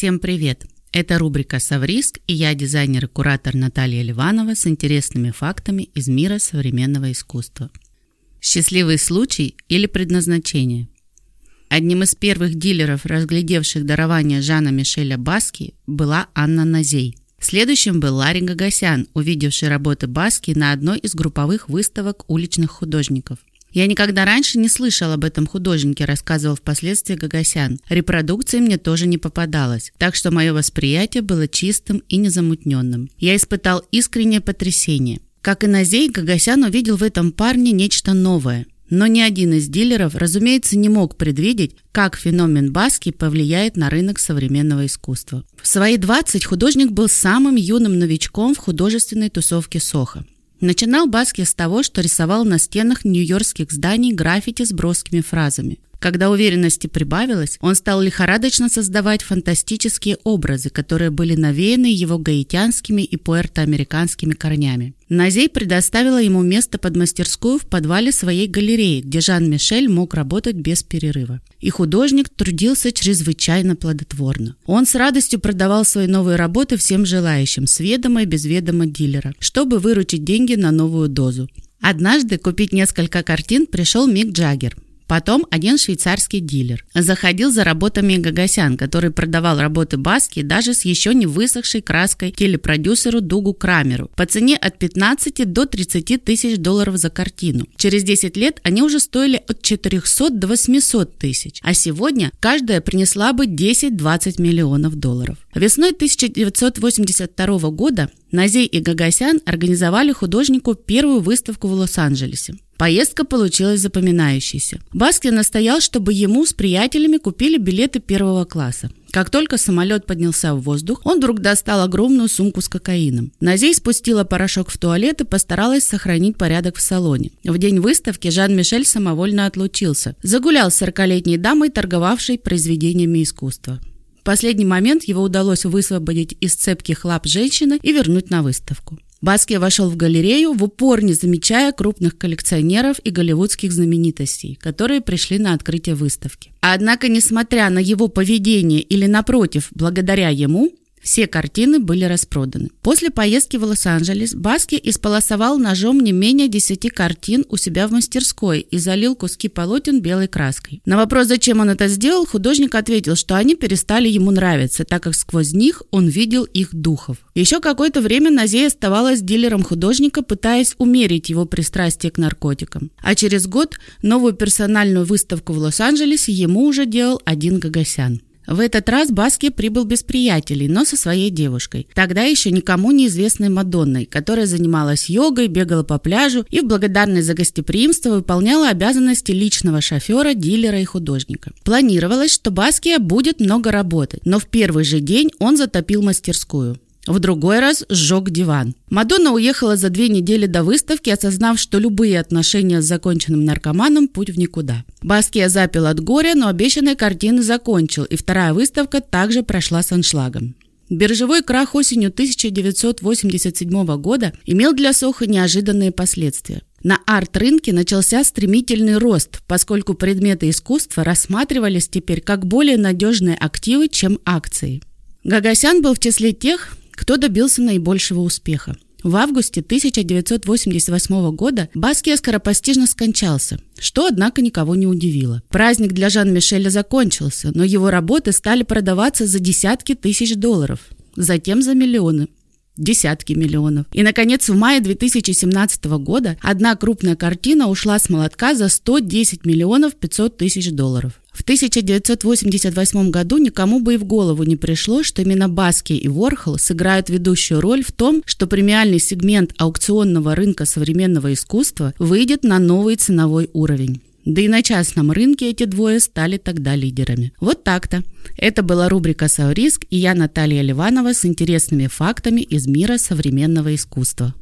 Всем привет! Это рубрика «Совриск» и я дизайнер и куратор Наталья Ливанова с интересными фактами из мира современного искусства. Счастливый случай или предназначение? Одним из первых дилеров, разглядевших дарование Жана Мишеля Баски, была Анна Назей. Следующим был Ларри Гагасян, увидевший работы Баски на одной из групповых выставок уличных художников. Я никогда раньше не слышал об этом художнике, рассказывал впоследствии Гагасян. Репродукции мне тоже не попадалось, так что мое восприятие было чистым и незамутненным. Я испытал искреннее потрясение. Как и Назей, Гагасян увидел в этом парне нечто новое. Но ни один из дилеров, разумеется, не мог предвидеть, как феномен Баски повлияет на рынок современного искусства. В свои 20 художник был самым юным новичком в художественной тусовке Соха. Начинал Баски с того, что рисовал на стенах нью-йоркских зданий граффити с броскими фразами. Когда уверенности прибавилось, он стал лихорадочно создавать фантастические образы, которые были навеяны его гаитянскими и пуэртоамериканскими корнями. Назей предоставила ему место под мастерскую в подвале своей галереи, где Жан-Мишель мог работать без перерыва. И художник трудился чрезвычайно плодотворно. Он с радостью продавал свои новые работы всем желающим, с ведома и без ведома дилера, чтобы выручить деньги на новую дозу. Однажды купить несколько картин пришел Мик Джаггер. Потом один швейцарский дилер. Заходил за работами Гагасян, который продавал работы Баски даже с еще не высохшей краской телепродюсеру Дугу Крамеру по цене от 15 до 30 тысяч долларов за картину. Через 10 лет они уже стоили от 400 до 800 тысяч, а сегодня каждая принесла бы 10-20 миллионов долларов. Весной 1982 года Назей и Гагасян организовали художнику первую выставку в Лос-Анджелесе. Поездка получилась запоминающейся. Баския настоял, чтобы ему с приятелями купили билеты первого класса. Как только самолет поднялся в воздух, он вдруг достал огромную сумку с кокаином. Нозей спустила порошок в туалет и постаралась сохранить порядок в салоне. В день выставки Жан-Мишель самовольно отлучился. Загулял с 40-летней дамой, торговавшей произведениями искусства. В последний момент его удалось высвободить из цепких лап женщины и вернуть на выставку. Баския вошел в галерею, в упор не замечая крупных коллекционеров и голливудских знаменитостей, которые пришли на открытие выставки. Однако, несмотря на его поведение или, напротив, благодаря ему, все картины были распроданы. После поездки в Лос-Анджелес Баски исполосовал ножом не менее 10 картин у себя в мастерской и залил куски полотен белой краской. На вопрос, зачем он это сделал, художник ответил, что они перестали ему нравиться, так как сквозь них он видел их духов. Еще какое-то время Назей оставалась дилером художника, пытаясь умерить его пристрастие к наркотикам. А через год новую персональную выставку в Лос-Анджелесе ему уже делал один Гагасян. В этот раз Баски прибыл без приятелей, но со своей девушкой. Тогда еще никому неизвестной Мадонной, которая занималась йогой, бегала по пляжу и в благодарность за гостеприимство выполняла обязанности личного шофера, дилера и художника. Планировалось, что Баския будет много работать, но в первый же день он затопил мастерскую. В другой раз сжег диван. Мадонна уехала за две недели до выставки, осознав, что любые отношения с законченным наркоманом – путь в никуда. Баския запил от горя, но обещанные картины закончил, и вторая выставка также прошла с аншлагом. Биржевой крах осенью 1987 года имел для Соха неожиданные последствия. На арт-рынке начался стремительный рост, поскольку предметы искусства рассматривались теперь как более надежные активы, чем акции. Гагасян был в числе тех, кто добился наибольшего успеха. В августе 1988 года Баския скоропостижно скончался, что, однако, никого не удивило. Праздник для Жан-Мишеля закончился, но его работы стали продаваться за десятки тысяч долларов, затем за миллионы десятки миллионов. И, наконец, в мае 2017 года одна крупная картина ушла с молотка за 110 миллионов 500 тысяч долларов. В 1988 году никому бы и в голову не пришло, что именно Баски и Ворхол сыграют ведущую роль в том, что премиальный сегмент аукционного рынка современного искусства выйдет на новый ценовой уровень. Да и на частном рынке эти двое стали тогда лидерами. Вот так-то. Это была рубрика «Сауриск» и я, Наталья Ливанова, с интересными фактами из мира современного искусства.